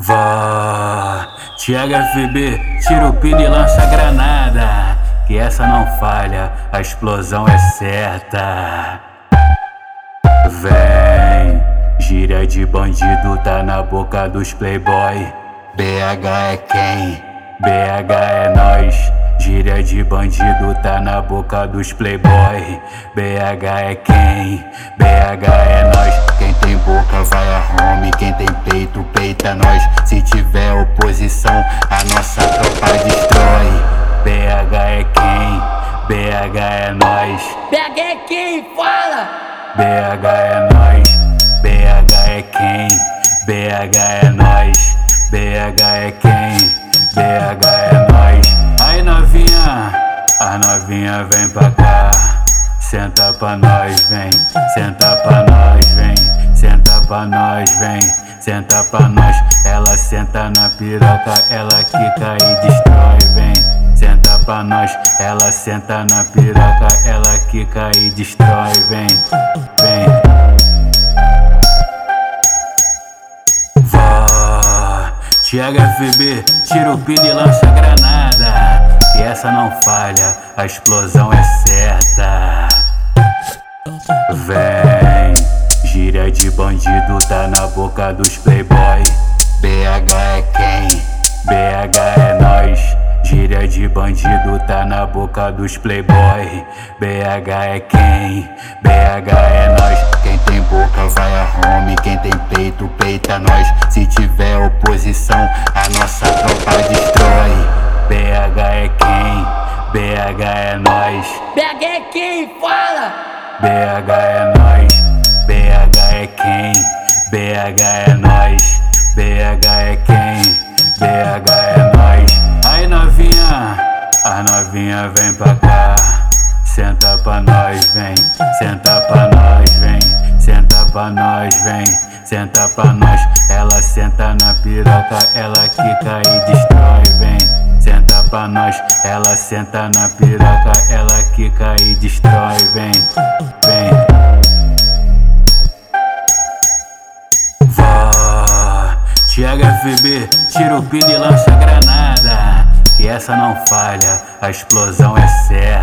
Vó, Tiago FB, tira o pino e lança granada. Que essa não falha, a explosão é certa. Vem, gíria de bandido tá na boca dos playboy. BH é quem? BH é nós. Gíria de bandido tá na boca dos playboy. BH é quem? BH é nós. Quem tem boca vai a home, quem tem peito peita nós. Se tiver oposição, a nossa tropa destrói. BH é quem? BH é nós. BH é quem? Fala! BH é nós. BH é quem? BH é nós. BH é quem? BH é a novinha vem pra cá. Senta pra nós, vem. Senta pra nós, vem. Senta pra nós, vem. Senta pra nós. Ela senta na piroca, ela quica e destrói, vem. Senta pra nós, ela senta na piroca, ela quica e destrói, vem. Vem. Vó, Tiago FB, tira o pino e lança granada. Que essa não falha, a explosão é certa. Vem, gíria de bandido tá na boca dos playboy. BH é quem? BH é nós. Gíria de bandido tá na boca dos playboy. BH é quem? BH é nós. Quem tem boca vai a home, quem tem peito peita nós. BH é nós. BH é quem? Fala! BH é nós. BH é quem? BH é nós. BH é quem? BH é nós. Aí novinha, a novinha vem pra cá. Senta pra nós, vem. Senta pra nós, vem. Senta pra nós, vem. Senta pra nós. Ela senta na piroca, ela quica e destrói, vem. Pra nós, ela senta na piroca, ela quica e destrói, vem. Vem. Vó, Tiago FB, tira o pino e lança granada. Que essa não falha, a explosão é certa.